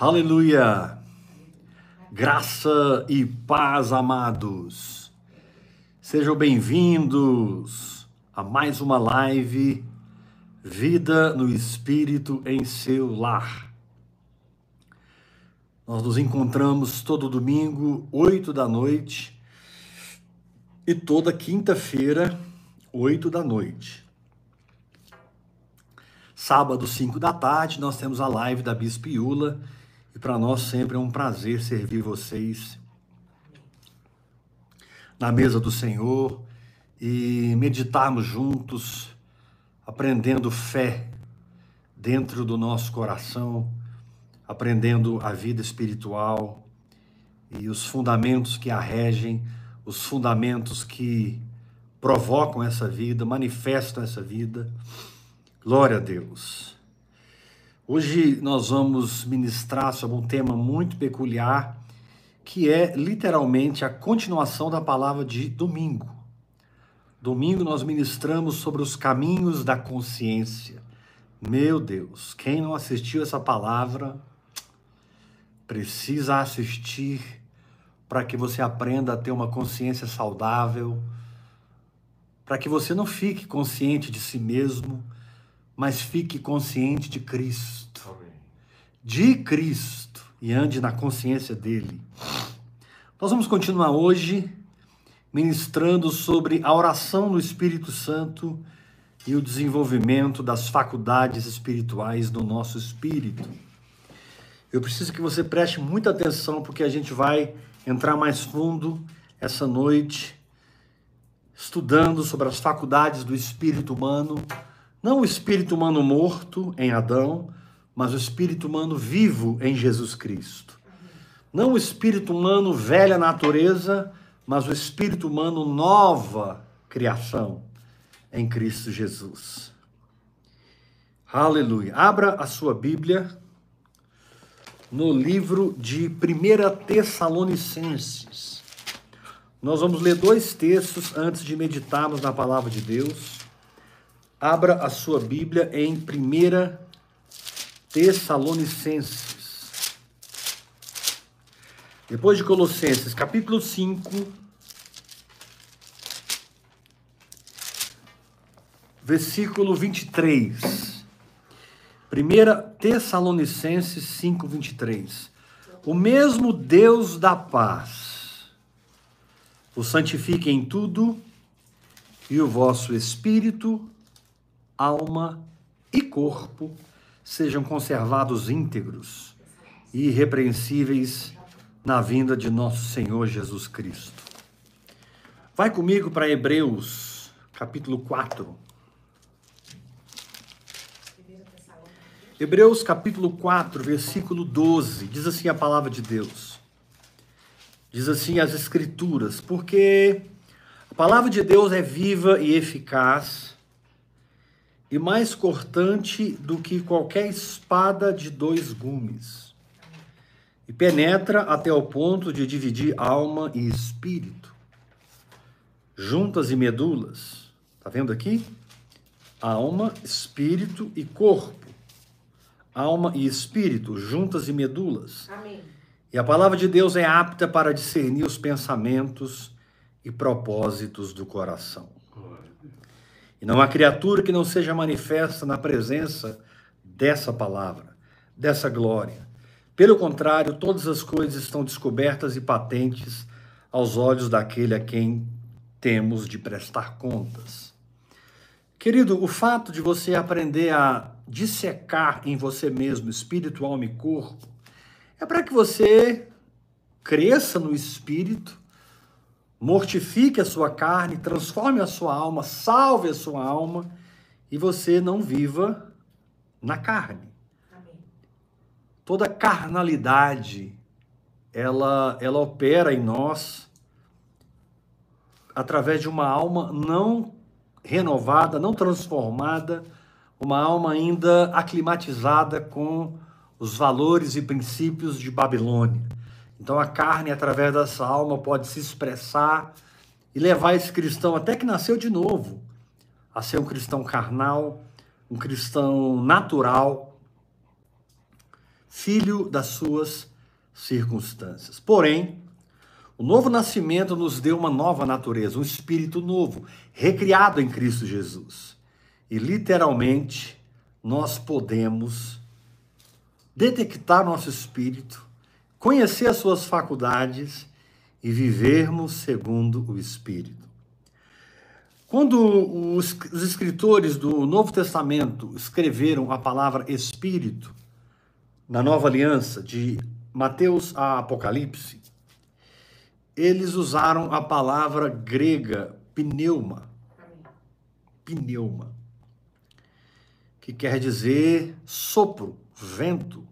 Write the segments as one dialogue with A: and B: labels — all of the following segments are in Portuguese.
A: Aleluia! Graça e paz, amados. Sejam bem-vindos a mais uma live Vida no Espírito em seu lar. Nós nos encontramos todo domingo, oito da noite, e toda quinta-feira, oito da noite. Sábado, cinco da tarde, nós temos a live da Bispo Iula, e para nós sempre é um prazer servir vocês na mesa do Senhor e meditarmos juntos, aprendendo fé dentro do nosso coração, aprendendo a vida espiritual e os fundamentos que a regem, os fundamentos que provocam essa vida, manifestam essa vida. Glória a Deus. Hoje nós vamos ministrar sobre um tema muito peculiar, que é literalmente a continuação da palavra de domingo. Domingo nós ministramos sobre os caminhos da consciência. Meu Deus, quem não assistiu essa palavra precisa assistir para que você aprenda a ter uma consciência saudável, para que você não fique consciente de si mesmo, mas fique consciente de Cristo. De Cristo e ande na consciência dele. Nós vamos continuar hoje ministrando sobre a oração no Espírito Santo e o desenvolvimento das faculdades espirituais do nosso espírito. Eu preciso que você preste muita atenção porque a gente vai entrar mais fundo essa noite estudando sobre as faculdades do espírito humano não o espírito humano morto em Adão, mas o espírito humano vivo em Jesus Cristo. Não o espírito humano velha natureza, mas o espírito humano nova criação em Cristo Jesus. Aleluia. Abra a sua Bíblia no livro de 1 Tessalonicenses. Nós vamos ler dois textos antes de meditarmos na palavra de Deus. Abra a sua Bíblia em 1 Tessalonicenses. Depois de Colossenses, capítulo 5, versículo 23. 1 Tessalonicenses 5, 23. O mesmo Deus da paz o santifique em tudo e o vosso espírito alma e corpo sejam conservados íntegros e irrepreensíveis na vinda de nosso Senhor Jesus Cristo. Vai comigo para Hebreus, capítulo 4. Hebreus capítulo 4, versículo 12, diz assim a palavra de Deus. Diz assim as Escrituras, porque a palavra de Deus é viva e eficaz e mais cortante do que qualquer espada de dois gumes, e penetra até o ponto de dividir alma e espírito, juntas e medulas. Tá vendo aqui? Alma, espírito e corpo. Alma e espírito, juntas e medulas. Amém. E a palavra de Deus é apta para discernir os pensamentos e propósitos do coração. E não há criatura que não seja manifesta na presença dessa palavra, dessa glória. Pelo contrário, todas as coisas estão descobertas e patentes aos olhos daquele a quem temos de prestar contas. Querido, o fato de você aprender a dissecar em você mesmo espírito, alma e corpo é para que você cresça no espírito mortifique a sua carne, transforme a sua alma, salve a sua alma e você não viva na carne. Toda carnalidade ela ela opera em nós através de uma alma não renovada, não transformada, uma alma ainda aclimatizada com os valores e princípios de Babilônia. Então a carne, através dessa alma, pode se expressar e levar esse cristão, até que nasceu de novo, a ser um cristão carnal, um cristão natural, filho das suas circunstâncias. Porém, o novo nascimento nos deu uma nova natureza, um espírito novo, recriado em Cristo Jesus. E literalmente, nós podemos detectar nosso espírito, conhecer as suas faculdades e vivermos segundo o espírito. Quando os, os escritores do Novo Testamento escreveram a palavra espírito, na nova aliança, de Mateus a Apocalipse, eles usaram a palavra grega pneuma. Pneuma. Que quer dizer sopro, vento.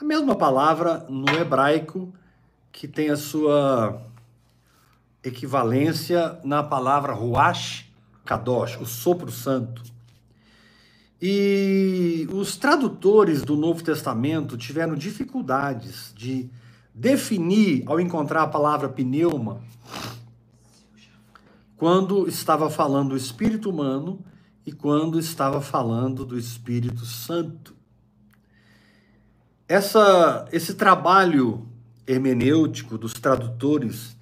A: A mesma palavra no hebraico que tem a sua equivalência na palavra Ruach Kadosh, o sopro santo. E os tradutores do Novo Testamento tiveram dificuldades de definir, ao encontrar a palavra pneuma, quando estava falando do espírito humano e quando estava falando do Espírito Santo. Essa, esse trabalho hermenêutico dos tradutores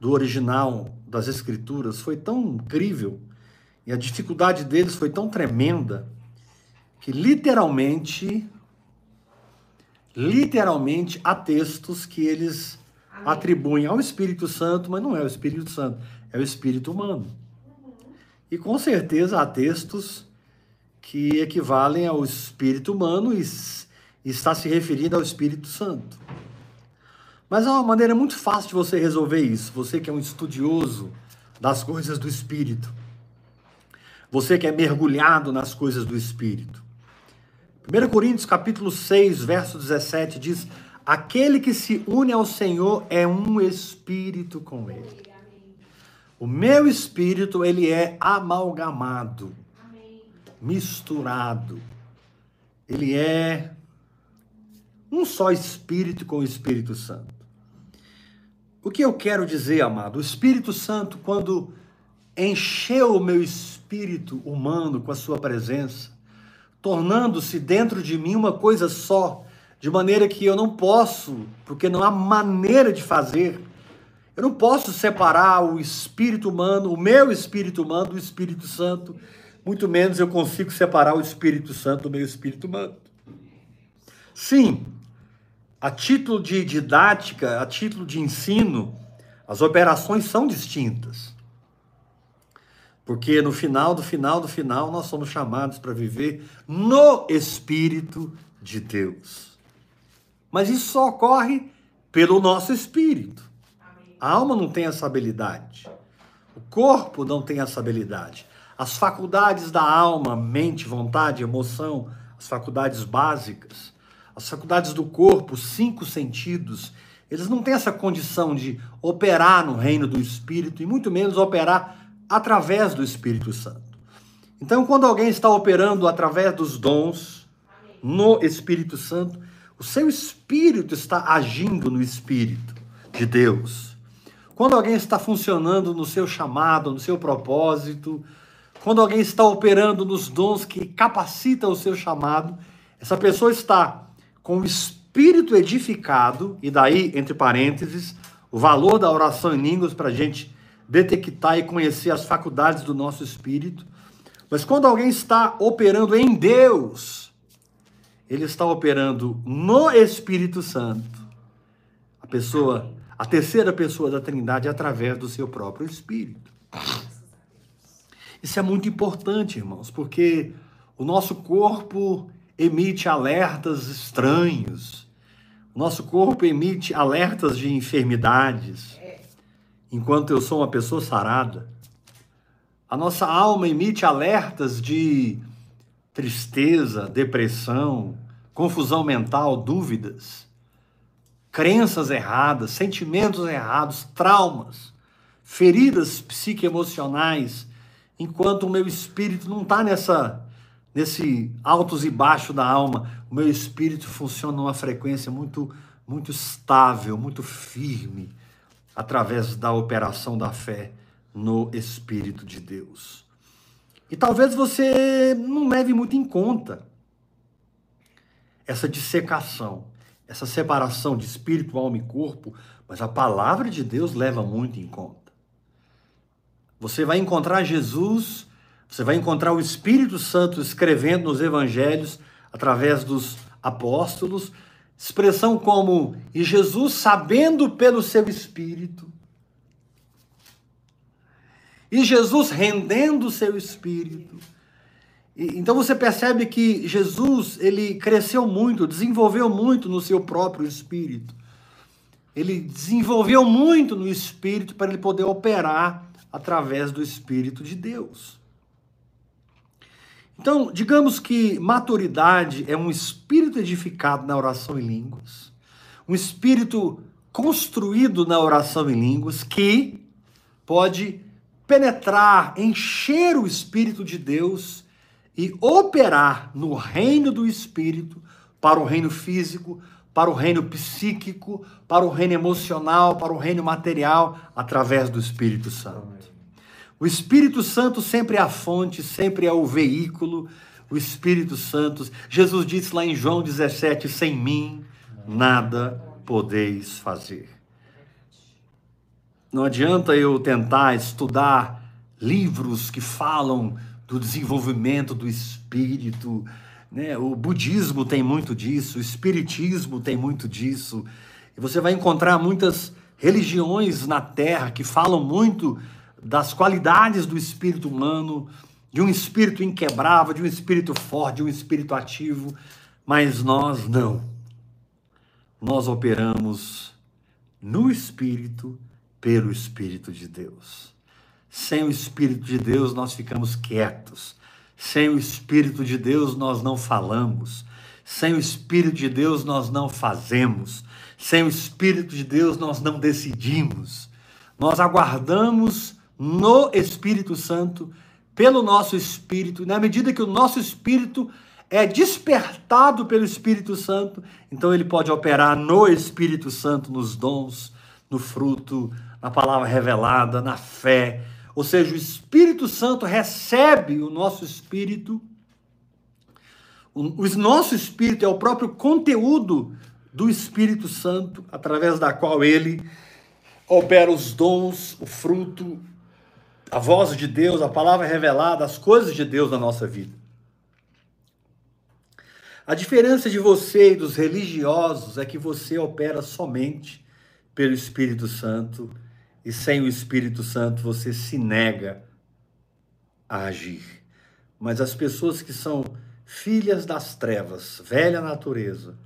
A: do original das Escrituras foi tão incrível e a dificuldade deles foi tão tremenda que literalmente, literalmente há textos que eles atribuem ao Espírito Santo, mas não é o Espírito Santo, é o Espírito humano. E com certeza há textos que equivalem ao Espírito humano e está se referindo ao Espírito Santo. Mas há uma maneira muito fácil de você resolver isso. Você que é um estudioso das coisas do Espírito. Você que é mergulhado nas coisas do Espírito. 1 Coríntios capítulo 6, verso 17 diz: Aquele que se une ao Senhor é um espírito com ele. O meu espírito, ele é amalgamado, misturado. Ele é um só espírito com o Espírito Santo. O que eu quero dizer, amado? O Espírito Santo, quando encheu o meu espírito humano com a sua presença, tornando-se dentro de mim uma coisa só, de maneira que eu não posso, porque não há maneira de fazer. Eu não posso separar o espírito humano, o meu espírito humano, do Espírito Santo, muito menos eu consigo separar o Espírito Santo do meu espírito humano. Sim, a título de didática, a título de ensino, as operações são distintas. Porque no final do final do final nós somos chamados para viver no Espírito de Deus. Mas isso só ocorre pelo nosso espírito. A alma não tem essa habilidade. O corpo não tem essa habilidade. As faculdades da alma, mente, vontade, emoção, as faculdades básicas, as faculdades do corpo, os cinco sentidos, eles não têm essa condição de operar no reino do espírito e muito menos operar através do Espírito Santo. Então, quando alguém está operando através dos dons no Espírito Santo, o seu espírito está agindo no Espírito de Deus. Quando alguém está funcionando no seu chamado, no seu propósito, quando alguém está operando nos dons que capacitam o seu chamado, essa pessoa está com o espírito edificado, e daí, entre parênteses, o valor da oração em línguas para a gente detectar e conhecer as faculdades do nosso espírito. Mas quando alguém está operando em Deus, ele está operando no Espírito Santo. A pessoa, a terceira pessoa da Trindade através do seu próprio espírito. Isso é muito importante, irmãos, porque o nosso corpo emite alertas estranhos. Nosso corpo emite alertas de enfermidades enquanto eu sou uma pessoa sarada. A nossa alma emite alertas de tristeza, depressão, confusão mental, dúvidas, crenças erradas, sentimentos errados, traumas, feridas psicoemocionais, enquanto o meu espírito não está nessa nesse altos e baixos da alma, o meu espírito funciona numa frequência muito muito estável, muito firme, através da operação da fé no Espírito de Deus. E talvez você não leve muito em conta essa dissecação, essa separação de espírito, alma e corpo, mas a palavra de Deus leva muito em conta. Você vai encontrar Jesus, você vai encontrar o Espírito Santo escrevendo nos evangelhos através dos apóstolos, expressão como e Jesus sabendo pelo seu espírito e Jesus rendendo o seu espírito. E, então você percebe que Jesus, ele cresceu muito, desenvolveu muito no seu próprio espírito. Ele desenvolveu muito no espírito para ele poder operar através do espírito de Deus. Então, digamos que maturidade é um espírito edificado na oração em línguas, um espírito construído na oração em línguas que pode penetrar, encher o Espírito de Deus e operar no reino do Espírito para o reino físico, para o reino psíquico, para o reino emocional, para o reino material, através do Espírito Santo. O Espírito Santo sempre é a fonte, sempre é o veículo. O Espírito Santo, Jesus disse lá em João 17: sem mim nada podeis fazer. Não adianta eu tentar estudar livros que falam do desenvolvimento do espírito. Né? O budismo tem muito disso, o espiritismo tem muito disso. E você vai encontrar muitas religiões na Terra que falam muito das qualidades do espírito humano, de um espírito inquebrável, de um espírito forte, de um espírito ativo, mas nós não. Nós operamos no espírito pelo Espírito de Deus. Sem o Espírito de Deus, nós ficamos quietos. Sem o Espírito de Deus, nós não falamos. Sem o Espírito de Deus, nós não fazemos. Sem o Espírito de Deus, nós não decidimos. Nós aguardamos no Espírito Santo, pelo nosso Espírito, na medida que o nosso Espírito é despertado pelo Espírito Santo, então ele pode operar no Espírito Santo, nos dons, no fruto, na palavra revelada, na fé. Ou seja, o Espírito Santo recebe o nosso espírito. O, nosso espírito é o próprio conteúdo do Espírito Santo, através da qual ele opera os dons, o fruto, a voz de Deus, a palavra revelada, as coisas de Deus na nossa vida. A diferença de você e dos religiosos é que você opera somente pelo Espírito Santo e sem o Espírito Santo você se nega a agir. Mas as pessoas que são filhas das trevas, velha natureza,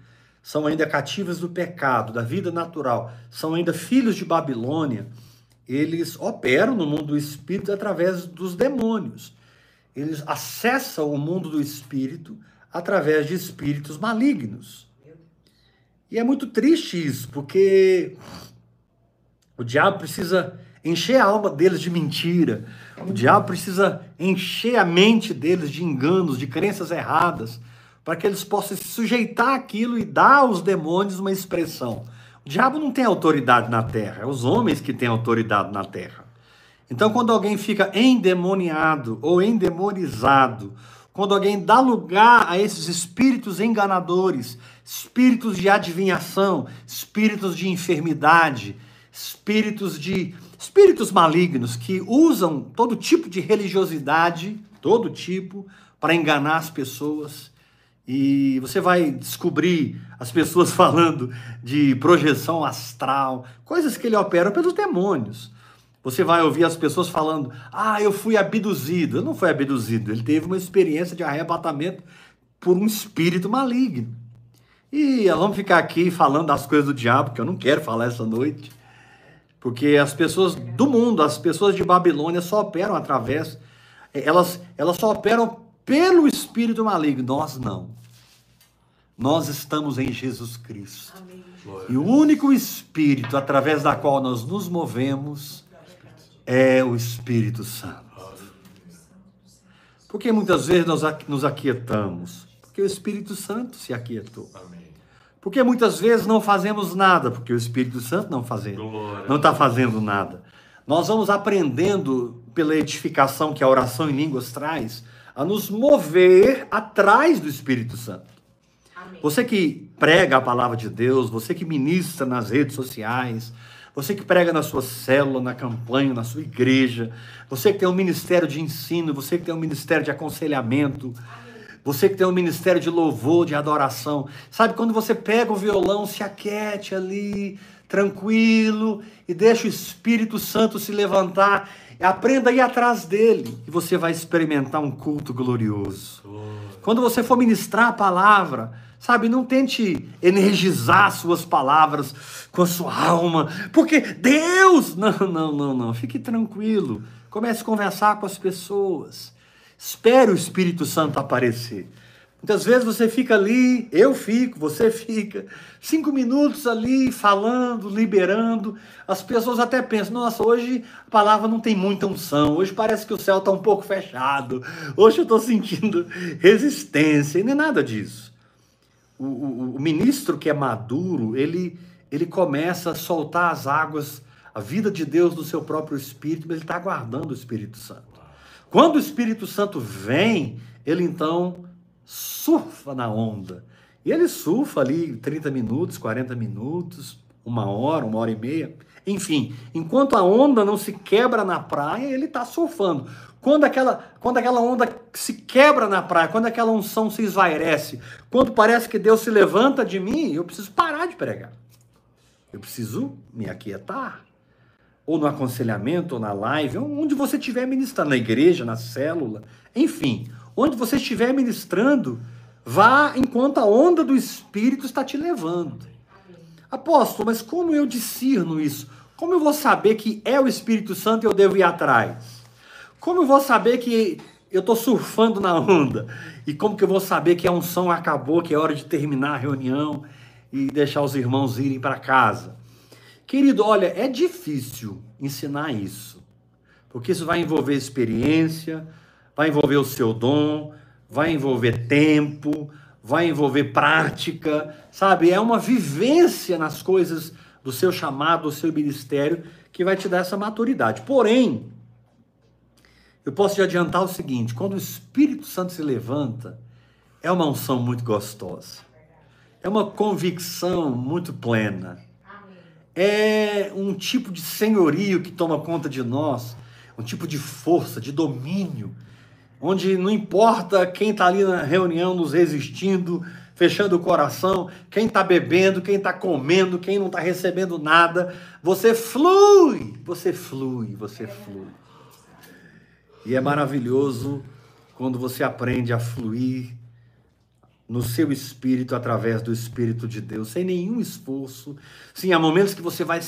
A: são ainda cativas do pecado, da vida natural, são ainda filhos de Babilônia, eles operam no mundo do espírito através dos demônios. Eles acessam o mundo do espírito através de espíritos malignos. E é muito triste isso, porque o diabo precisa encher a alma deles de mentira. O diabo precisa encher a mente deles de enganos, de crenças erradas, para que eles possam se sujeitar àquilo e dar aos demônios uma expressão. O diabo não tem autoridade na terra, é os homens que têm autoridade na terra. Então, quando alguém fica endemoniado ou endemonizado, quando alguém dá lugar a esses espíritos enganadores, espíritos de adivinhação, espíritos de enfermidade, espíritos de espíritos malignos que usam todo tipo de religiosidade, todo tipo, para enganar as pessoas. E você vai descobrir as pessoas falando de projeção astral, coisas que ele opera pelos demônios. Você vai ouvir as pessoas falando: "Ah, eu fui abduzido". Ele não foi abduzido, ele teve uma experiência de arrebatamento por um espírito maligno. E vamos ficar aqui falando das coisas do diabo, que eu não quero falar essa noite. Porque as pessoas do mundo, as pessoas de Babilônia só operam através, elas, elas só operam pelo espírito maligno. Nós não. Nós estamos em Jesus Cristo. Amém. E o único espírito através da qual nós nos movemos é o Espírito Santo. Porque muitas vezes nós nos aquietamos? Porque o Espírito Santo se aquietou. Amém. Porque muitas vezes não fazemos nada, porque o Espírito Santo não fazendo, não está fazendo nada. Nós vamos aprendendo pela edificação que a oração em línguas traz, a nos mover atrás do Espírito Santo. Você que prega a palavra de Deus, você que ministra nas redes sociais, você que prega na sua célula, na campanha, na sua igreja, você que tem um ministério de ensino, você que tem um ministério de aconselhamento, você que tem um ministério de louvor, de adoração. Sabe, quando você pega o violão, se aquete ali, tranquilo, e deixa o Espírito Santo se levantar, aprenda a ir atrás dele, e você vai experimentar um culto glorioso. Quando você for ministrar a palavra, sabe, não tente energizar suas palavras com a sua alma, porque Deus, não, não, não, não, fique tranquilo. Comece a conversar com as pessoas. Espere o Espírito Santo aparecer. Muitas vezes você fica ali, eu fico, você fica, cinco minutos ali falando, liberando. As pessoas até pensam: nossa, hoje a palavra não tem muita unção, hoje parece que o céu está um pouco fechado, hoje eu estou sentindo resistência, e não é nada disso. O, o, o ministro que é maduro, ele, ele começa a soltar as águas, a vida de Deus no seu próprio espírito, mas ele está aguardando o Espírito Santo. Quando o Espírito Santo vem, ele então surfa na onda. E ele surfa ali 30 minutos, 40 minutos, uma hora, uma hora e meia. Enfim, enquanto a onda não se quebra na praia, ele está surfando. Quando aquela, quando aquela onda se quebra na praia, quando aquela unção se esvairece, quando parece que Deus se levanta de mim, eu preciso parar de pregar. Eu preciso me aquietar. Ou no aconselhamento, ou na live, onde você estiver ministrando, na igreja, na célula, enfim, Onde você estiver ministrando, vá enquanto a onda do Espírito está te levando. Apóstolo, mas como eu discerno isso? Como eu vou saber que é o Espírito Santo e eu devo ir atrás? Como eu vou saber que eu estou surfando na onda? E como que eu vou saber que a unção acabou, que é hora de terminar a reunião e deixar os irmãos irem para casa? Querido, olha, é difícil ensinar isso, porque isso vai envolver experiência, vai envolver o seu dom, vai envolver tempo, vai envolver prática, sabe? É uma vivência nas coisas do seu chamado, do seu ministério, que vai te dar essa maturidade. Porém, eu posso te adiantar o seguinte: quando o Espírito Santo se levanta, é uma unção muito gostosa, é uma convicção muito plena, é um tipo de senhorio que toma conta de nós, um tipo de força, de domínio onde não importa quem está ali na reunião nos resistindo, fechando o coração, quem está bebendo, quem está comendo, quem não está recebendo nada, você flui, você flui, você flui. E é maravilhoso quando você aprende a fluir no seu espírito através do Espírito de Deus, sem nenhum esforço. Sim, há momentos que você vai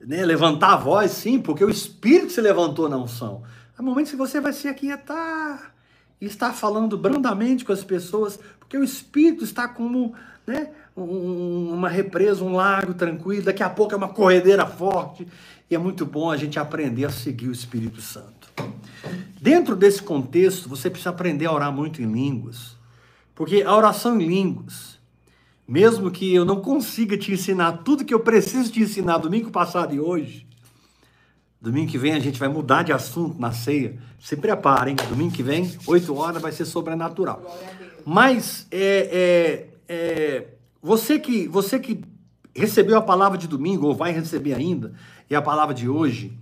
A: né, levantar a voz, sim, porque o Espírito se levantou na unção. Há momentos que você vai se aquietar e estar falando brandamente com as pessoas, porque o Espírito está como né, um, uma represa, um lago tranquilo, daqui a pouco é uma corredeira forte, e é muito bom a gente aprender a seguir o Espírito Santo. Dentro desse contexto, você precisa aprender a orar muito em línguas, porque a oração em línguas, mesmo que eu não consiga te ensinar tudo que eu preciso te ensinar domingo passado e hoje, Domingo que vem a gente vai mudar de assunto na ceia. Se preparem, domingo que vem, 8 horas, vai ser sobrenatural. Mas é, é, é, você, que, você que recebeu a palavra de domingo, ou vai receber ainda, e a palavra de hoje,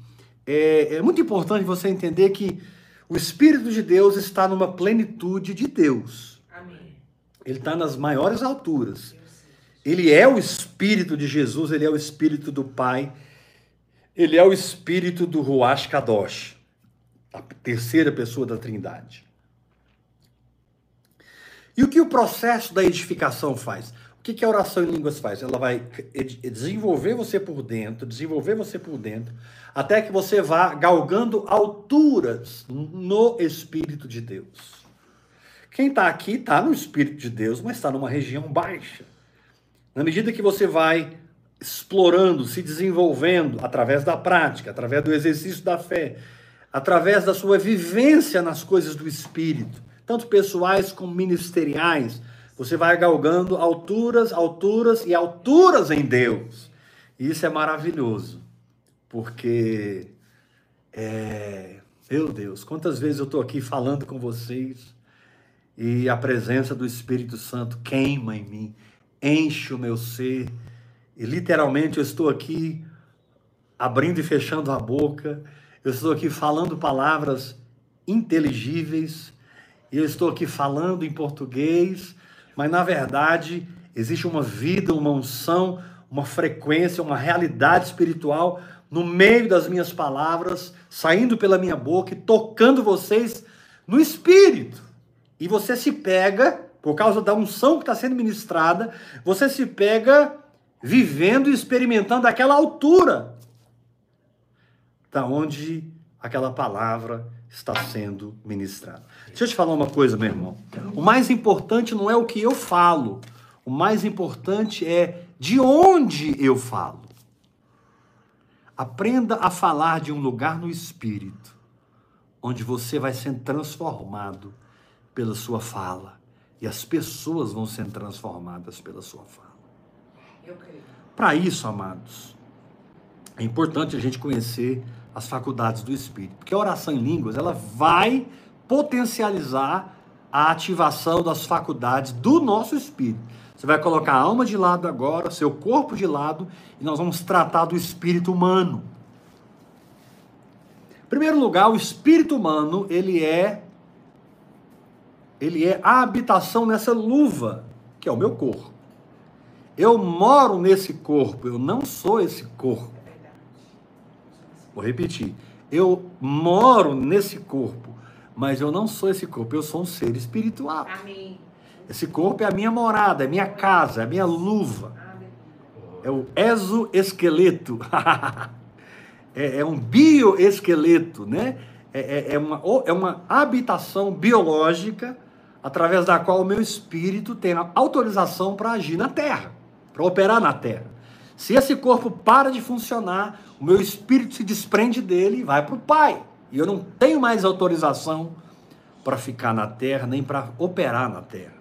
A: é, é muito importante você entender que o Espírito de Deus está numa plenitude de Deus. Amém. Ele está nas maiores alturas. Ele é o Espírito de Jesus, ele é o Espírito do Pai ele é o espírito do Ruach Kadosh, a terceira pessoa da Trindade. E o que o processo da edificação faz? O que a oração em línguas faz? Ela vai desenvolver você por dentro, desenvolver você por dentro, até que você vá galgando alturas no Espírito de Deus. Quem está aqui está no Espírito de Deus, mas está numa região baixa. Na medida que você vai explorando, se desenvolvendo através da prática, através do exercício da fé, através da sua vivência nas coisas do espírito, tanto pessoais como ministeriais. Você vai galgando alturas, alturas e alturas em Deus. E isso é maravilhoso, porque é, meu Deus, quantas vezes eu estou aqui falando com vocês e a presença do Espírito Santo queima em mim, enche o meu ser. E literalmente eu estou aqui abrindo e fechando a boca, eu estou aqui falando palavras inteligíveis, eu estou aqui falando em português, mas na verdade existe uma vida, uma unção, uma frequência, uma realidade espiritual no meio das minhas palavras, saindo pela minha boca e tocando vocês no espírito. E você se pega, por causa da unção que está sendo ministrada, você se pega vivendo e experimentando aquela altura da onde aquela palavra está sendo ministrada. Deixa eu te falar uma coisa, meu irmão. O mais importante não é o que eu falo, o mais importante é de onde eu falo. Aprenda a falar de um lugar no espírito, onde você vai sendo transformado pela sua fala e as pessoas vão sendo transformadas pela sua fala. Para isso, amados, é importante a gente conhecer as faculdades do espírito, porque a oração em línguas ela vai potencializar a ativação das faculdades do nosso espírito. Você vai colocar a alma de lado agora, seu corpo de lado, e nós vamos tratar do espírito humano. Em primeiro lugar, o espírito humano, ele é ele é a habitação nessa luva, que é o meu corpo. Eu moro nesse corpo, eu não sou esse corpo. Vou repetir. Eu moro nesse corpo, mas eu não sou esse corpo, eu sou um ser espiritual. Amém. Esse corpo é a minha morada, é a minha casa, é a minha luva. É o exoesqueleto. é, é um bioesqueleto, né? É, é, é, uma, é uma habitação biológica através da qual o meu espírito tem autorização para agir na terra, para operar na terra. Se esse corpo para de funcionar, o meu espírito se desprende dele e vai para o Pai. E eu não tenho mais autorização para ficar na terra, nem para operar na terra.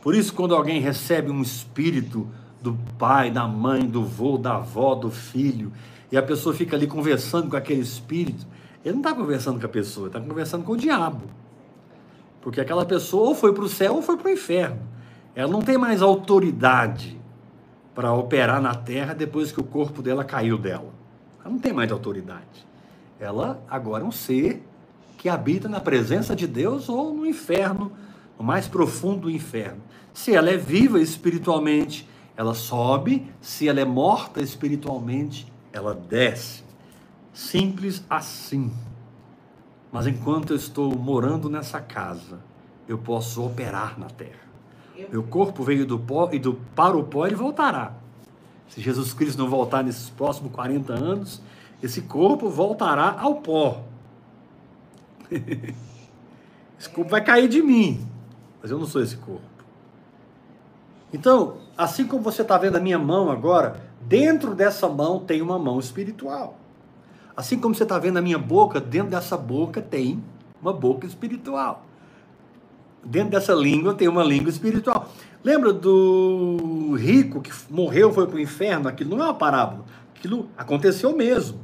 A: Por isso, quando alguém recebe um espírito do pai, da mãe, do vô, da avó, do filho, e a pessoa fica ali conversando com aquele espírito, ele não está conversando com a pessoa, está conversando com o diabo. Porque aquela pessoa ou foi para o céu ou foi para o inferno. Ela não tem mais autoridade para operar na terra depois que o corpo dela caiu dela. Ela não tem mais autoridade. Ela agora é um ser que habita na presença de Deus ou no inferno, no mais profundo do inferno. Se ela é viva espiritualmente, ela sobe, se ela é morta espiritualmente, ela desce. Simples assim. Mas enquanto eu estou morando nessa casa, eu posso operar na terra. Meu corpo veio do pó e do, para o pó ele voltará. Se Jesus Cristo não voltar nesses próximos 40 anos, esse corpo voltará ao pó. esse corpo vai cair de mim, mas eu não sou esse corpo. Então, assim como você está vendo a minha mão agora, dentro dessa mão tem uma mão espiritual. Assim como você está vendo a minha boca, dentro dessa boca tem uma boca espiritual. Dentro dessa língua tem uma língua espiritual. Lembra do rico que morreu, foi para o inferno? Aquilo não é uma parábola. Aquilo aconteceu mesmo.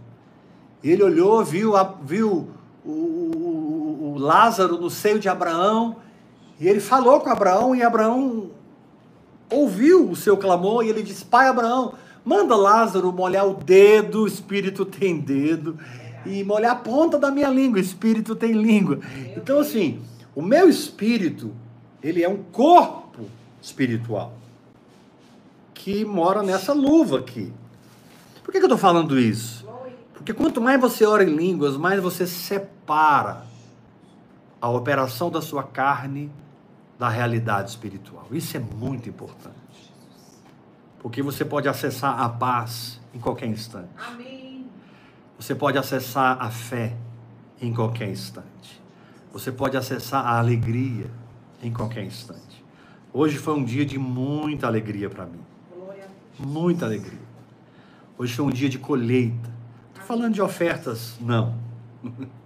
A: Ele olhou, viu, viu o, o, o Lázaro no seio de Abraão, e ele falou com Abraão, e Abraão ouviu o seu clamor e ele disse: Pai Abraão, manda Lázaro molhar o dedo, o espírito tem dedo, e molhar a ponta da minha língua, o espírito tem língua. Então, assim, o meu espírito, ele é um corpo espiritual que mora nessa luva aqui. Por que, que eu estou falando isso? Porque quanto mais você ora em línguas, mais você separa a operação da sua carne da realidade espiritual. Isso é muito importante. Porque você pode acessar a paz em qualquer instante. Amém. Você pode acessar a fé em qualquer instante. Você pode acessar a alegria em qualquer instante. Hoje foi um dia de muita alegria para mim. Muita alegria. Hoje foi um dia de colheita. Estou falando de ofertas, não.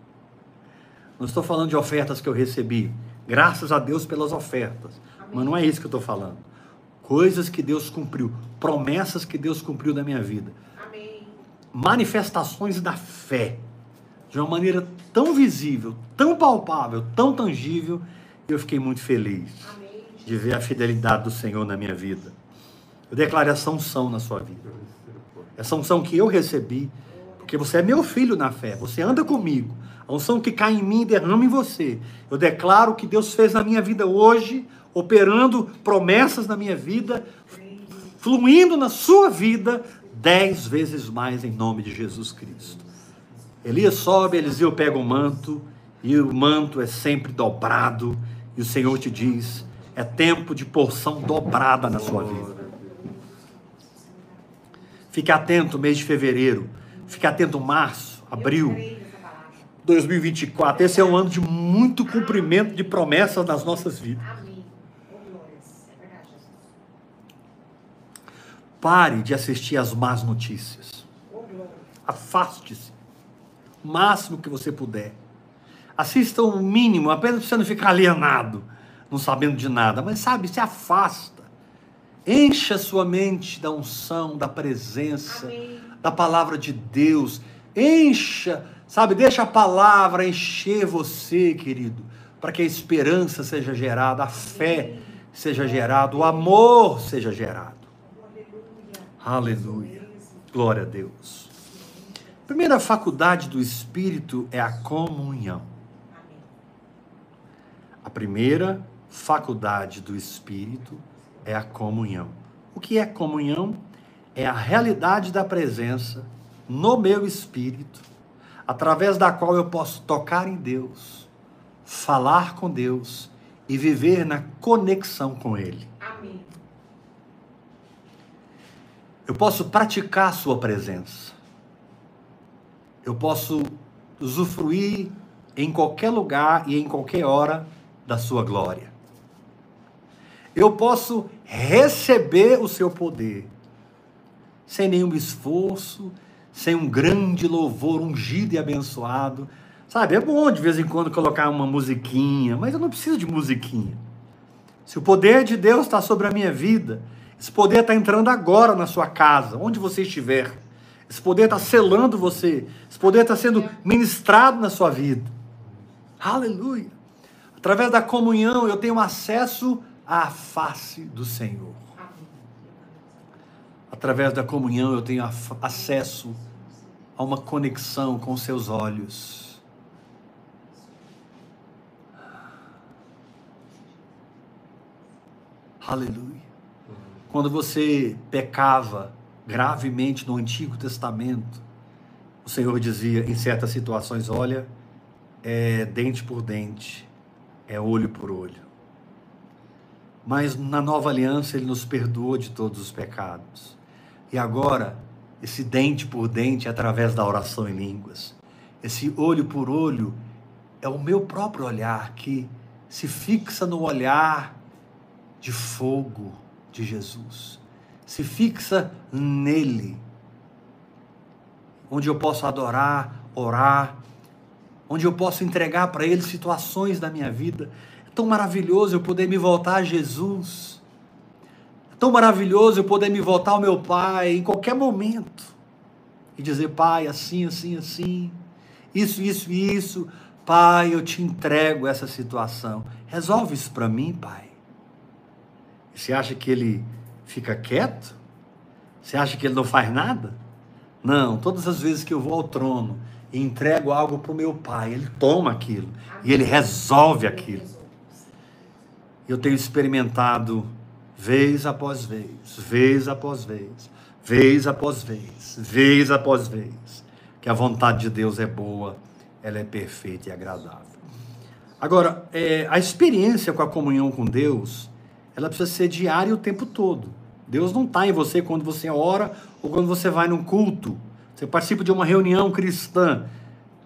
A: Não estou falando de ofertas que eu recebi. Graças a Deus pelas ofertas. Mas não é isso que eu estou falando. Coisas que Deus cumpriu, promessas que Deus cumpriu na minha vida. Manifestações da fé. De uma maneira tão visível, tão palpável, tão tangível. Eu fiquei muito feliz de ver a fidelidade do Senhor na minha vida. Eu declaro essa unção na sua vida. Essa unção que eu recebi, porque você é meu filho na fé, você anda comigo. A unção que cai em mim derrama em você. Eu declaro que Deus fez na minha vida hoje, operando promessas na minha vida, fluindo na sua vida dez vezes mais em nome de Jesus Cristo. Elias sobe, Eliseu pega o manto, e o manto é sempre dobrado, e o Senhor te diz: é tempo de porção dobrada na sua vida. Fique atento mês de fevereiro, fique atento março, abril, 2024. Esse é um ano de muito cumprimento de promessas nas nossas vidas. Pare de assistir às más notícias. Afaste-se. Máximo que você puder. Assista o mínimo, apenas para você não ficar alienado, não sabendo de nada. Mas sabe, se afasta. Encha sua mente da unção, da presença, Amém. da palavra de Deus. Encha, sabe, deixa a palavra encher você, querido, para que a esperança seja gerada, a fé seja gerada, o amor seja gerado. Aleluia. Glória a Deus. Primeira faculdade do Espírito é a comunhão. A primeira faculdade do Espírito é a comunhão. O que é comunhão? É a realidade da presença no meu espírito, através da qual eu posso tocar em Deus, falar com Deus e viver na conexão com Ele. Amém. Eu posso praticar a sua presença. Eu posso usufruir em qualquer lugar e em qualquer hora da sua glória. Eu posso receber o seu poder sem nenhum esforço, sem um grande louvor ungido e abençoado. Sabe, é bom de vez em quando colocar uma musiquinha, mas eu não preciso de musiquinha. Se o poder de Deus está sobre a minha vida, esse poder está entrando agora na sua casa, onde você estiver. Esse poder está selando você. Esse poder está sendo ministrado na sua vida. Aleluia. Através da comunhão eu tenho acesso à face do Senhor. Através da comunhão eu tenho acesso a uma conexão com seus olhos. Aleluia quando você pecava gravemente no Antigo Testamento, o Senhor dizia em certas situações: olha, é dente por dente, é olho por olho. Mas na nova aliança ele nos perdoou de todos os pecados. E agora, esse dente por dente é através da oração em línguas. Esse olho por olho é o meu próprio olhar que se fixa no olhar de fogo, de Jesus. Se fixa nele, onde eu posso adorar, orar, onde eu posso entregar para ele situações da minha vida. É tão maravilhoso eu poder me voltar a Jesus. É tão maravilhoso eu poder me voltar ao meu Pai em qualquer momento e dizer: Pai, assim, assim, assim, isso, isso, isso. Pai, eu te entrego essa situação. Resolve isso para mim, Pai. Você acha que ele fica quieto? Você acha que ele não faz nada? Não, todas as vezes que eu vou ao trono e entrego algo para o meu pai, ele toma aquilo e ele resolve aquilo. Eu tenho experimentado vez após vez, vez após vez, vez após vez, vez após vez, que a vontade de Deus é boa, ela é perfeita e agradável. Agora, é, a experiência com a comunhão com Deus ela precisa ser diária o tempo todo. Deus não está em você quando você ora ou quando você vai num culto. Você participa de uma reunião cristã.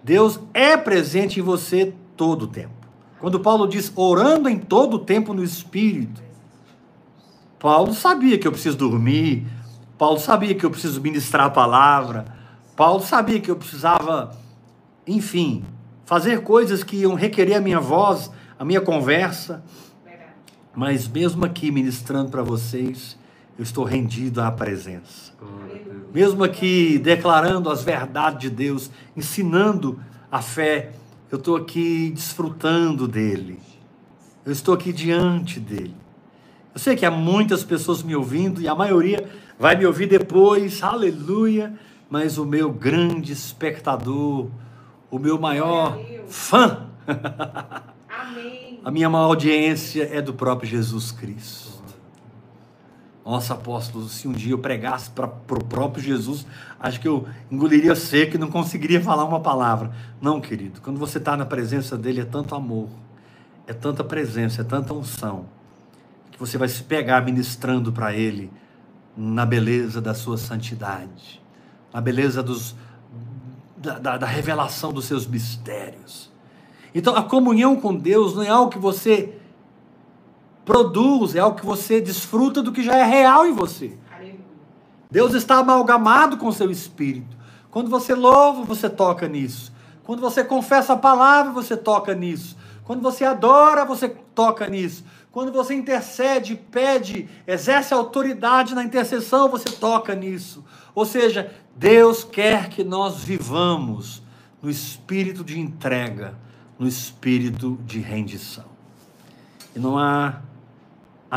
A: Deus é presente em você todo o tempo. Quando Paulo diz orando em todo o tempo no Espírito, Paulo sabia que eu preciso dormir, Paulo sabia que eu preciso ministrar a palavra, Paulo sabia que eu precisava, enfim, fazer coisas que iam requerer a minha voz, a minha conversa. Mas mesmo aqui ministrando para vocês, eu estou rendido à presença. Mesmo aqui declarando as verdades de Deus, ensinando a fé, eu estou aqui desfrutando dele. Eu estou aqui diante dele. Eu sei que há muitas pessoas me ouvindo e a maioria vai me ouvir depois, aleluia. Mas o meu grande espectador, o meu maior fã, a minha maior audiência é do próprio Jesus Cristo. Nossa, apóstolo, se um dia eu pregasse para o próprio Jesus, acho que eu engoliria seco e não conseguiria falar uma palavra. Não, querido, quando você está na presença dele, é tanto amor, é tanta presença, é tanta unção, que você vai se pegar ministrando para ele na beleza da sua santidade, na beleza dos, da, da, da revelação dos seus mistérios. Então, a comunhão com Deus não é algo que você produz, é algo que você desfruta do que já é real em você. Deus está amalgamado com seu espírito. Quando você louva, você toca nisso. Quando você confessa a palavra, você toca nisso. Quando você adora, você toca nisso. Quando você intercede, pede, exerce autoridade na intercessão, você toca nisso. Ou seja, Deus quer que nós vivamos no espírito de entrega, no espírito de rendição. E não há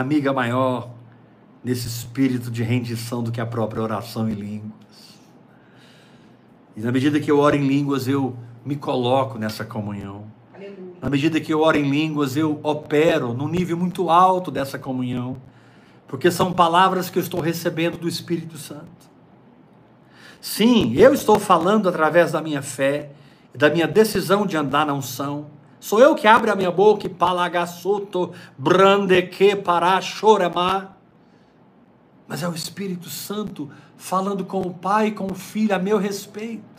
A: amiga maior nesse espírito de rendição do que a própria oração em línguas. E na medida que eu oro em línguas, eu me coloco nessa comunhão. Aleluia. Na medida que eu oro em línguas, eu opero num nível muito alto dessa comunhão, porque são palavras que eu estou recebendo do Espírito Santo. Sim, eu estou falando através da minha fé, da minha decisão de andar na unção, Sou eu que abro a minha boca e palagaçoto, brandeque para chorama. Mas é o Espírito Santo falando com o Pai com o Filho a meu respeito.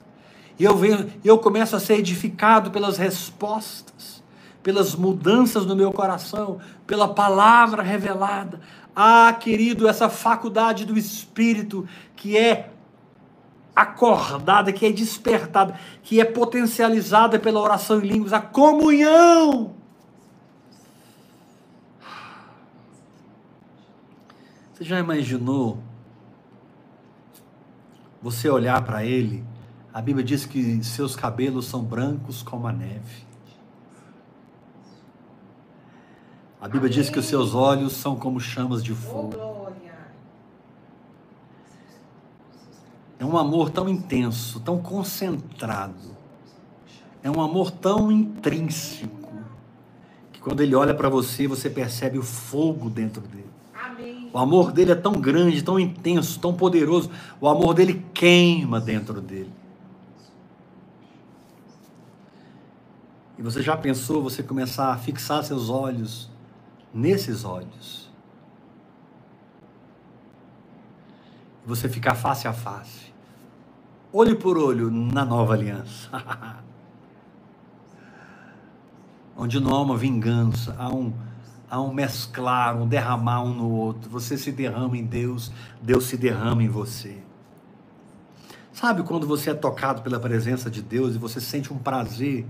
A: E eu, venho, eu começo a ser edificado pelas respostas, pelas mudanças no meu coração, pela palavra revelada. Ah, querido, essa faculdade do Espírito que é acordada, que é despertada, que é potencializada pela oração em línguas, a comunhão. Você já imaginou você olhar para ele? A Bíblia diz que seus cabelos são brancos como a neve. A Bíblia diz que os seus olhos são como chamas de fogo. É um amor tão intenso, tão concentrado. É um amor tão intrínseco que quando ele olha para você, você percebe o fogo dentro dele. Amém. O amor dele é tão grande, tão intenso, tão poderoso. O amor dele queima dentro dele. E você já pensou você começar a fixar seus olhos nesses olhos? Você ficar face a face olho por olho na nova aliança. Onde não há uma vingança, há um, há um mesclar, um derramar um no outro. Você se derrama em Deus, Deus se derrama em você. Sabe quando você é tocado pela presença de Deus e você sente um prazer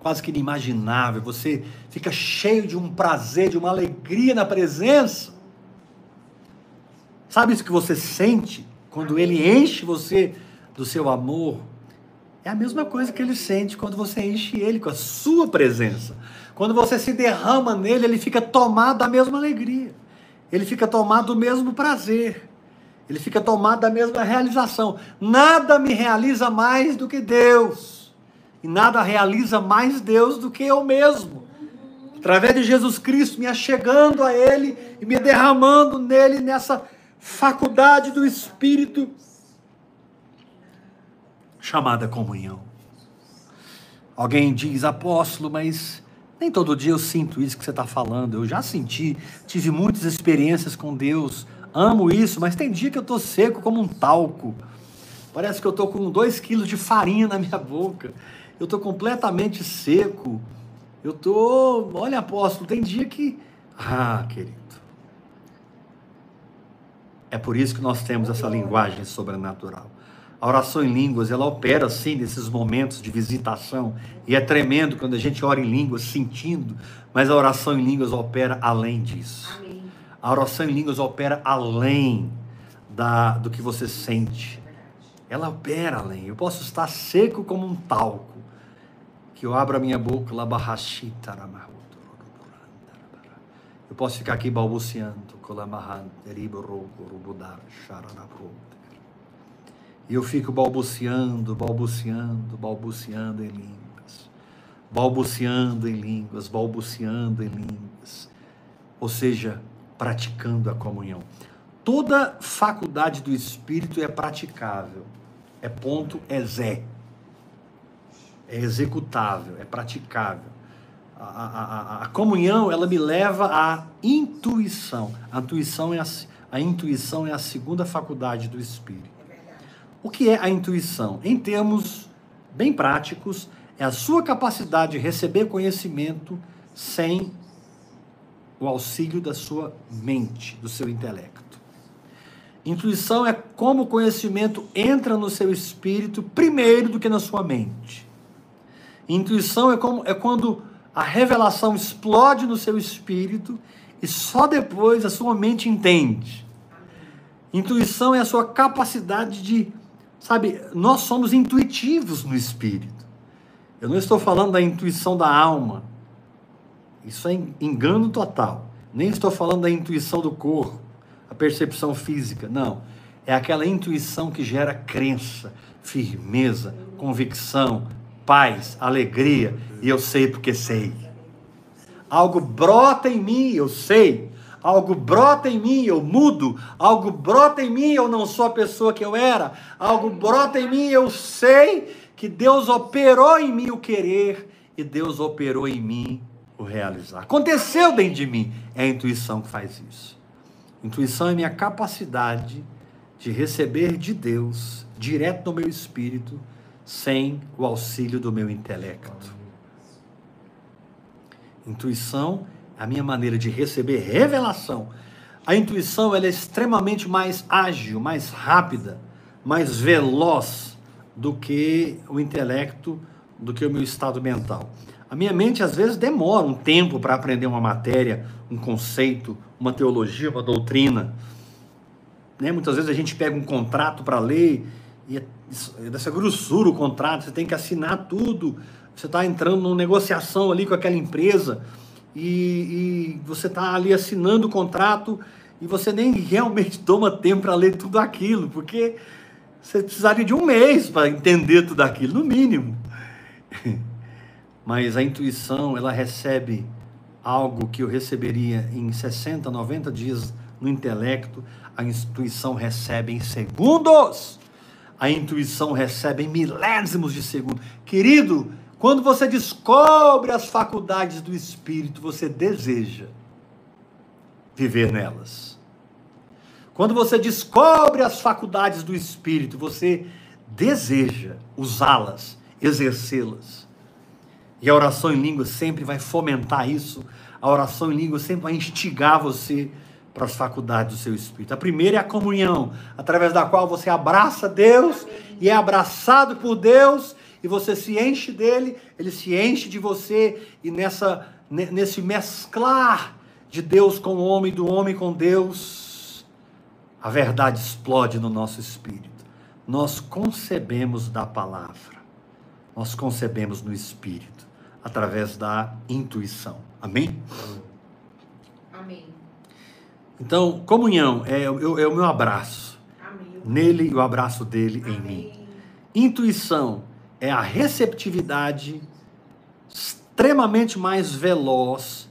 A: quase que inimaginável, você fica cheio de um prazer, de uma alegria na presença? Sabe isso que você sente quando Ele enche você do seu amor, é a mesma coisa que ele sente quando você enche ele com a sua presença. Quando você se derrama nele, ele fica tomado da mesma alegria. Ele fica tomado do mesmo prazer. Ele fica tomado da mesma realização. Nada me realiza mais do que Deus. E nada realiza mais Deus do que eu mesmo. Através de Jesus Cristo, me achegando a Ele e me derramando nele nessa faculdade do Espírito chamada comunhão. Alguém diz, apóstolo, mas nem todo dia eu sinto isso que você está falando. Eu já senti, tive muitas experiências com Deus, amo isso, mas tem dia que eu estou seco como um talco. Parece que eu estou com dois quilos de farinha na minha boca. Eu estou completamente seco. Eu estou, olha, apóstolo, tem dia que. Ah, querido. É por isso que nós temos essa linguagem sobrenatural. A oração em línguas, ela opera assim nesses momentos de visitação. E é tremendo quando a gente ora em línguas sentindo, mas a oração em línguas opera além disso. Amém. A oração em línguas opera além da, do que você sente. Ela opera além. Eu posso estar seco como um talco, que eu abro a minha boca, Eu posso ficar aqui balbuciando. E eu fico balbuciando, balbuciando, balbuciando em línguas. Balbuciando em línguas, balbuciando em línguas. Ou seja, praticando a comunhão. Toda faculdade do Espírito é praticável. É ponto, é zé. É executável, é praticável. A, a, a, a, comunhão, ela me leva à intuição. A intuição, é a, a intuição é a segunda faculdade do Espírito. O que é a intuição? Em termos bem práticos, é a sua capacidade de receber conhecimento sem o auxílio da sua mente, do seu intelecto. Intuição é como o conhecimento entra no seu espírito primeiro do que na sua mente. Intuição é, como, é quando a revelação explode no seu espírito e só depois a sua mente entende. Intuição é a sua capacidade de, sabe, nós somos intuitivos no espírito. Eu não estou falando da intuição da alma. Isso é engano total. Nem estou falando da intuição do corpo a percepção física. Não. É aquela intuição que gera crença, firmeza, convicção, paz, alegria. E eu sei porque sei. Algo brota em mim, eu sei. Algo brota em mim, eu mudo. Algo brota em mim, eu não sou a pessoa que eu era. Algo brota em mim, eu sei que Deus operou em mim o querer e Deus operou em mim o realizar. Aconteceu dentro de mim. É a intuição que faz isso. Intuição é minha capacidade de receber de Deus, direto no meu espírito, sem o auxílio do meu intelecto. Intuição a minha maneira de receber revelação. A intuição ela é extremamente mais ágil, mais rápida, mais veloz do que o intelecto, do que o meu estado mental. A minha mente às vezes demora um tempo para aprender uma matéria, um conceito, uma teologia, uma doutrina. Né? Muitas vezes a gente pega um contrato para ler e é, é dessa grossura o contrato, você tem que assinar tudo. Você está entrando numa negociação ali com aquela empresa e, e você está ali assinando o contrato e você nem realmente toma tempo para ler tudo aquilo, porque você precisaria de um mês para entender tudo aquilo, no mínimo. mas a intuição ela recebe algo que eu receberia em 60, 90 dias no intelecto, a intuição recebe em segundos. A intuição recebe em milésimos de segundo. Querido, quando você descobre as faculdades do espírito, você deseja viver nelas. Quando você descobre as faculdades do espírito, você deseja usá-las, exercê-las. E a oração em língua sempre vai fomentar isso. A oração em língua sempre vai instigar você para as faculdades do seu espírito. A primeira é a comunhão, através da qual você abraça Deus e é abraçado por Deus e você se enche dele, ele se enche de você e nessa nesse mesclar de Deus com o homem, do homem com Deus, a verdade explode no nosso espírito. Nós concebemos da palavra. Nós concebemos no espírito através da intuição. Amém? Amém. Então, comunhão é, é, é o meu abraço. Amém. Nele e o abraço dele Amém. em mim. Intuição é a receptividade extremamente mais veloz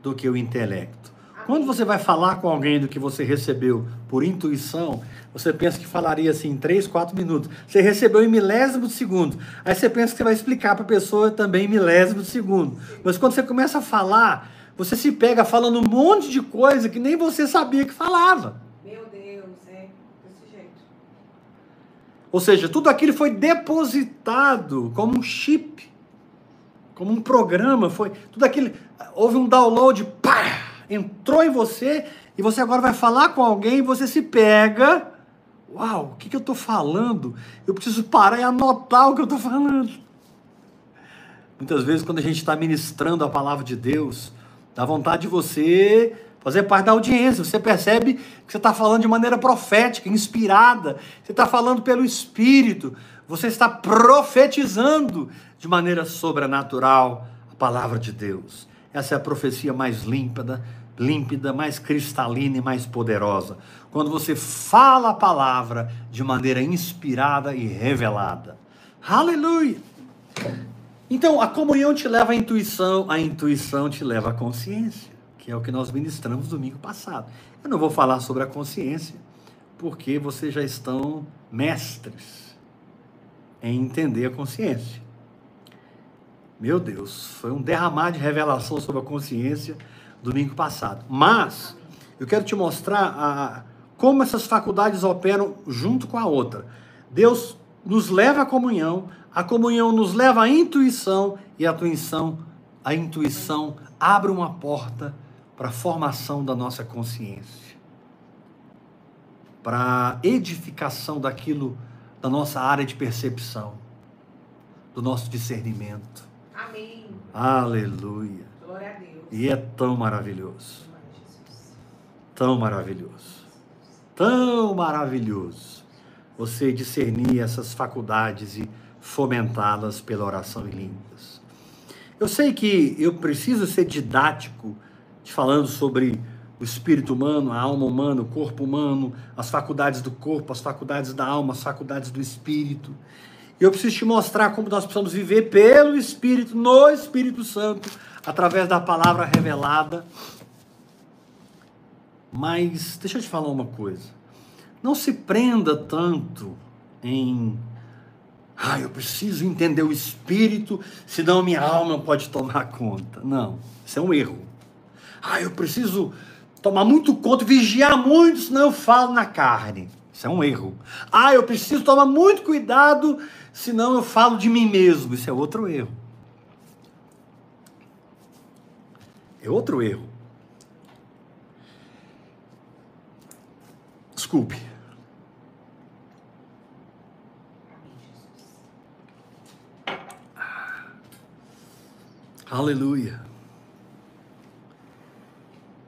A: do que o intelecto. Quando você vai falar com alguém do que você recebeu por intuição, você pensa que falaria assim em 3, 4 minutos. Você recebeu em milésimo de segundo. Aí você pensa que você vai explicar para a pessoa também em milésimo de segundo. Mas quando você começa a falar, você se pega falando um monte de coisa que nem você sabia que falava.
B: Meu Deus, é desse jeito.
A: Ou seja, tudo aquilo foi depositado como um chip, como um programa, foi tudo aquilo, houve um download, pá, entrou em você e você agora vai falar com alguém e você se pega Uau, o que, que eu estou falando? Eu preciso parar e anotar o que eu estou falando. Muitas vezes, quando a gente está ministrando a palavra de Deus, dá vontade de você fazer parte da audiência. Você percebe que você está falando de maneira profética, inspirada. Você está falando pelo Espírito. Você está profetizando de maneira sobrenatural a palavra de Deus. Essa é a profecia mais límpida, límpida, mais cristalina e mais poderosa. Quando você fala a palavra de maneira inspirada e revelada. Aleluia! Então, a comunhão te leva à intuição, a intuição te leva à consciência, que é o que nós ministramos domingo passado. Eu não vou falar sobre a consciência, porque vocês já estão mestres em entender a consciência. Meu Deus, foi um derramar de revelação sobre a consciência domingo passado. Mas eu quero te mostrar a, como essas faculdades operam junto com a outra. Deus nos leva à comunhão, a comunhão nos leva à intuição e a intuição, a intuição abre uma porta para a formação da nossa consciência, para a edificação daquilo da nossa área de percepção, do nosso discernimento.
B: Amém.
A: Aleluia.
B: Glória a Deus.
A: E é tão maravilhoso. Tão maravilhoso. Tão maravilhoso você discernir essas faculdades e fomentá-las pela oração em línguas. Eu sei que eu preciso ser didático falando sobre o espírito humano, a alma humana, o corpo humano, as faculdades do corpo, as faculdades da alma, as faculdades do espírito. E eu preciso te mostrar como nós precisamos viver pelo Espírito, no Espírito Santo, através da palavra revelada. Mas deixa eu te falar uma coisa. Não se prenda tanto em. Ah, eu preciso entender o Espírito, senão minha alma pode tomar conta. Não, isso é um erro. Ah, eu preciso tomar muito conta, vigiar muito, senão eu falo na carne. Isso é um erro. Ah, eu preciso tomar muito cuidado, senão eu falo de mim mesmo. Isso é outro erro. É outro erro. Desculpe. Aleluia.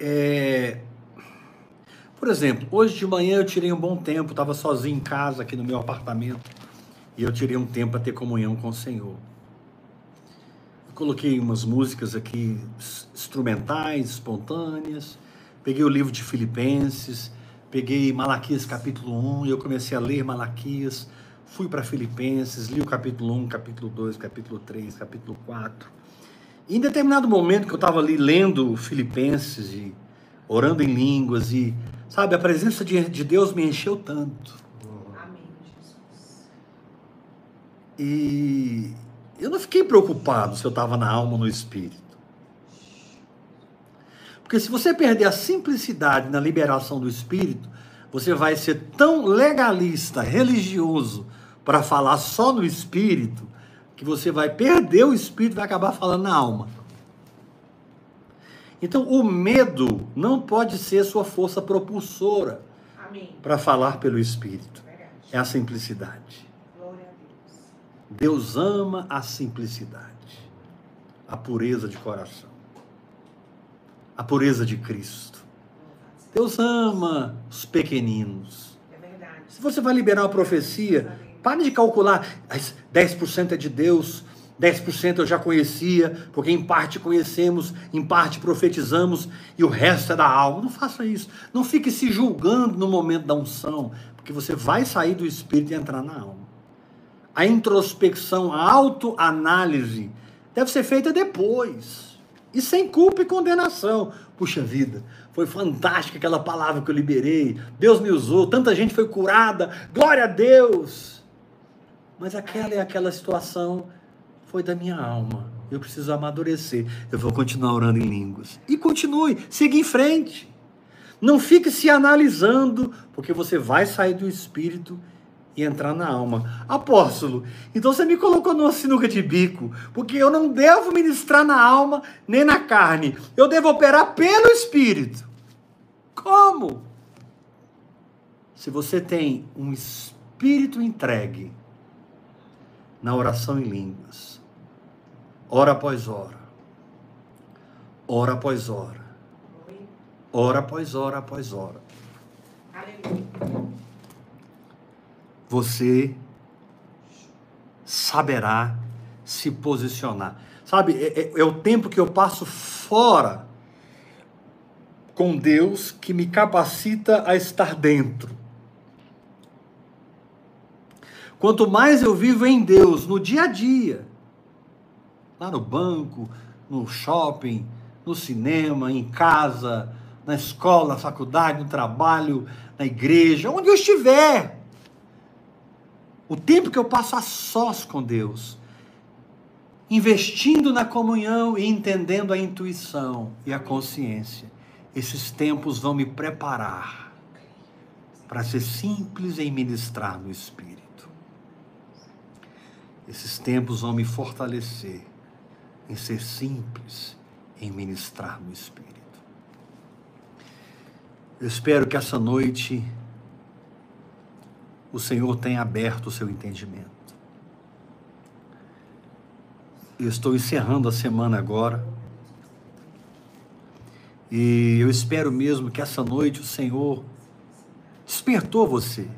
A: É... Por exemplo, hoje de manhã eu tirei um bom tempo, estava sozinho em casa, aqui no meu apartamento, e eu tirei um tempo para ter comunhão com o Senhor. Eu coloquei umas músicas aqui instrumentais, espontâneas, peguei o livro de Filipenses, peguei Malaquias capítulo 1 e eu comecei a ler Malaquias, fui para Filipenses, li o capítulo 1, capítulo 2, capítulo 3, capítulo 4. E em determinado momento que eu estava ali lendo Filipenses e orando em línguas e Sabe, a presença de, de Deus me encheu tanto.
B: Amém, Jesus.
A: E eu não fiquei preocupado se eu estava na alma ou no espírito. Porque se você perder a simplicidade na liberação do espírito, você vai ser tão legalista, religioso, para falar só no espírito, que você vai perder o espírito e vai acabar falando na alma. Então, o medo não pode ser sua força propulsora para falar pelo Espírito.
B: Verdade.
A: É a simplicidade.
B: Glória a Deus.
A: Deus ama a simplicidade, a pureza de coração, a pureza de Cristo. Deus ama os pequeninos.
B: É verdade.
A: Se você vai liberar uma profecia, pare de calcular, "Mas 10% é de Deus, 10% eu já conhecia, porque em parte conhecemos, em parte profetizamos e o resto é da alma. Não faça isso. Não fique se julgando no momento da unção, porque você vai sair do espírito e entrar na alma. A introspecção, a autoanálise deve ser feita depois. E sem culpa e condenação. Puxa vida, foi fantástica aquela palavra que eu liberei. Deus me usou, tanta gente foi curada. Glória a Deus. Mas aquela é aquela situação foi da minha alma. Eu preciso amadurecer. Eu vou continuar orando em línguas. E continue, siga em frente. Não fique se analisando, porque você vai sair do espírito e entrar na alma. Apóstolo, então você me colocou numa sinuca de bico, porque eu não devo ministrar na alma nem na carne. Eu devo operar pelo espírito. Como? Se você tem um espírito entregue na oração em línguas, hora após hora, hora após hora, hora após hora após hora, você saberá se posicionar. Sabe, é, é- é o tempo que eu passo fora com Deus que me capacita a estar dentro. Quanto mais eu vivo em Deus no dia a dia, lá no banco, no shopping, no cinema, em casa, na escola, na faculdade, no trabalho, na igreja, onde eu estiver. O tempo que eu passo a sós com Deus, investindo na comunhão e entendendo a intuição e a consciência, esses tempos vão me preparar para ser simples em ministrar no Espírito. Esses tempos vão me fortalecer em ser simples em ministrar no Espírito. Eu espero que essa noite o Senhor tenha aberto o seu entendimento. Eu estou encerrando a semana agora. E eu espero mesmo que essa noite o Senhor despertou você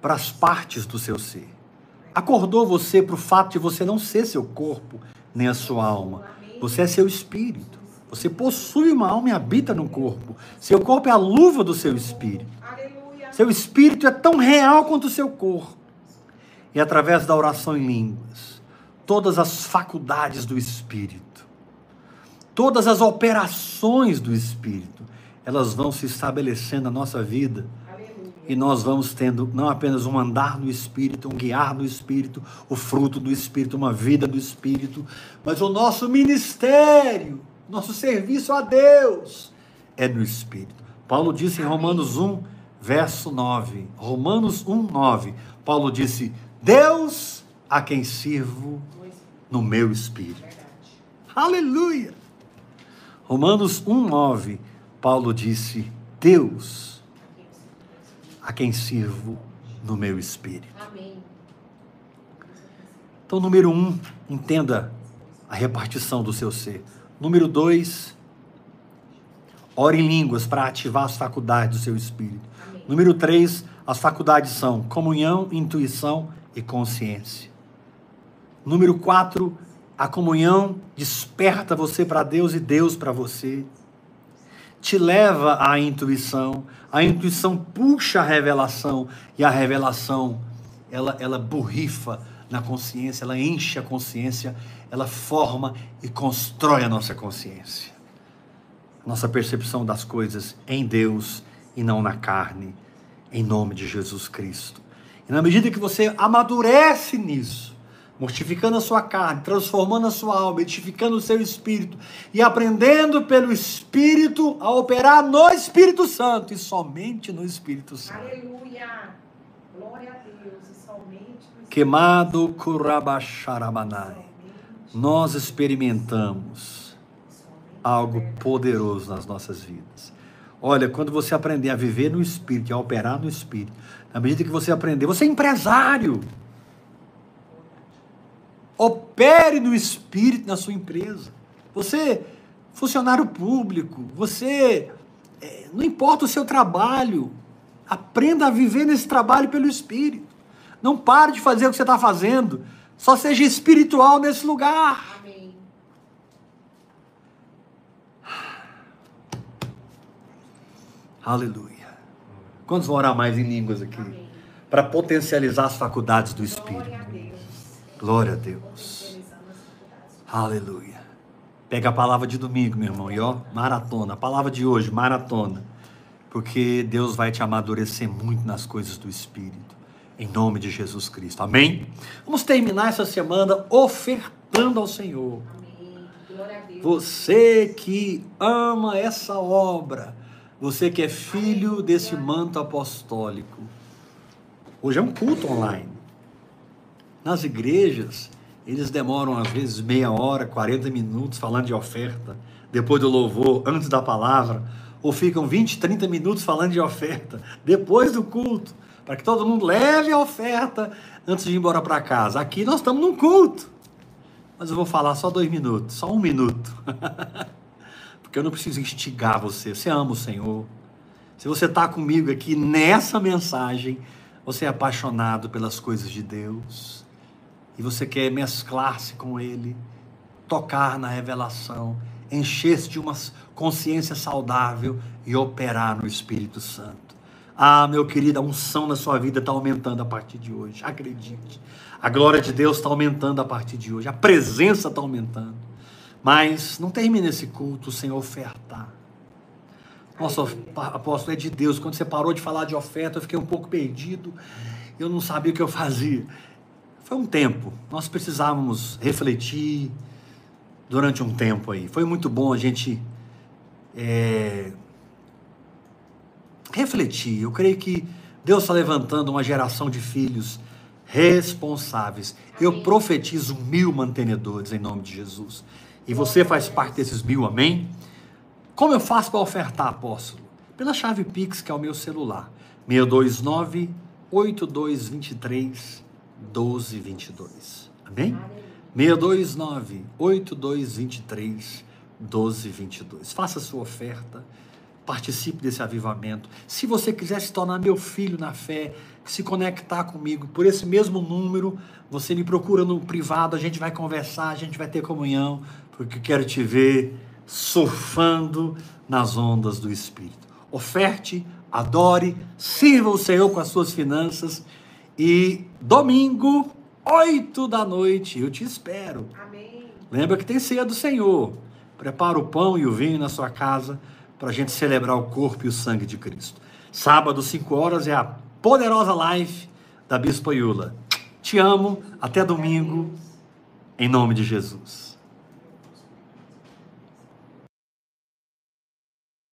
A: para as partes do seu ser. Acordou você para o fato de você não ser seu corpo nem a sua alma. Você é seu espírito. Você possui uma alma e habita no corpo. Seu corpo é a luva do seu espírito. Seu espírito é tão real quanto o seu corpo. E através da oração em línguas, todas as faculdades do espírito, todas as operações do espírito, elas vão se estabelecendo na nossa vida e nós vamos tendo não apenas um andar no Espírito, um guiar no Espírito, o fruto do Espírito, uma vida do Espírito, mas o nosso ministério, nosso serviço a Deus é no Espírito. Paulo disse em Romanos 1, verso 9. Romanos 1, 9. Paulo disse: Deus a quem sirvo no meu espírito. Aleluia! Romanos 1, 9. Paulo disse: Deus a quem sirvo no meu espírito. Amém. Então, número um, entenda a repartição do seu ser. Número dois, ore em línguas para ativar as faculdades do seu espírito. Amém. Número três, as faculdades são comunhão, intuição e consciência. Número quatro, a comunhão desperta você para Deus e Deus para você te leva à intuição, a intuição puxa a revelação e a revelação ela ela borrifa na consciência, ela enche a consciência, ela forma e constrói a nossa consciência. Nossa percepção das coisas em Deus e não na carne, em nome de Jesus Cristo. E na medida que você amadurece nisso, mortificando a sua carne, transformando a sua alma, edificando o seu espírito e aprendendo pelo Espírito a operar no Espírito Santo e somente no Espírito Santo. Aleluia! Glória a Deus e somente no Queimado Kurabasharamanai. Nós experimentamos algo poderoso nas nossas vidas. Olha, quando você aprender a viver no Espírito e a operar no Espírito, na medida que você aprender, você é empresário. Opere no espírito na sua empresa. Você, funcionário público, você, é, não importa o seu trabalho, aprenda a viver nesse trabalho pelo espírito. Não pare de fazer o que você está fazendo. Só seja espiritual nesse lugar. Amém. Aleluia. Quantos vão orar mais em línguas aqui? Para potencializar as faculdades do Espírito. Glória a Deus. Aleluia. Pega a palavra de domingo, meu irmão, e ó, maratona. A palavra de hoje, maratona. Porque Deus vai te amadurecer muito nas coisas do Espírito. Em nome de Jesus Cristo. Amém? Vamos terminar essa semana ofertando ao Senhor. Você que ama essa obra, você que é filho desse manto apostólico. Hoje é um culto online. Nas igrejas, eles demoram às vezes meia hora, 40 minutos falando de oferta, depois do louvor, antes da palavra, ou ficam 20, 30 minutos falando de oferta, depois do culto, para que todo mundo leve a oferta antes de ir embora para casa. Aqui nós estamos num culto, mas eu vou falar só dois minutos, só um minuto, porque eu não preciso instigar você. Você ama o Senhor. Se você está comigo aqui nessa mensagem, você é apaixonado pelas coisas de Deus e você quer mesclar-se com Ele, tocar na revelação, encher-se de uma consciência saudável e operar no Espírito Santo. Ah, meu querido, a unção na sua vida está aumentando a partir de hoje. Acredite. A glória de Deus está aumentando a partir de hoje. A presença está aumentando. Mas não termine esse culto sem ofertar. Nossa, apóstolo, é de Deus. Quando você parou de falar de oferta, eu fiquei um pouco perdido. Eu não sabia o que eu fazia. Foi um tempo. Nós precisávamos refletir durante um tempo aí. Foi muito bom a gente é, refletir. Eu creio que Deus está levantando uma geração de filhos responsáveis. Eu profetizo mil mantenedores em nome de Jesus. E você faz parte desses mil, amém? Como eu faço para ofertar, apóstolo? Pela chave Pix, que é o meu celular. 629 8223 1222. Amém? 629 8223 1222. Faça sua oferta. Participe desse avivamento. Se você quiser se tornar meu filho na fé, se conectar comigo por esse mesmo número, você me procura no privado, a gente vai conversar, a gente vai ter comunhão, porque quero te ver surfando nas ondas do Espírito. Oferte, adore, sirva o Senhor com as suas finanças e domingo, oito da noite, eu te espero.
B: Amém.
A: Lembra que tem ceia do Senhor. Prepara o pão e o vinho na sua casa para a gente celebrar o corpo e o sangue de Cristo. Sábado, 5 horas, é a poderosa live da Bispo Iula. Te amo, até domingo, em nome de Jesus.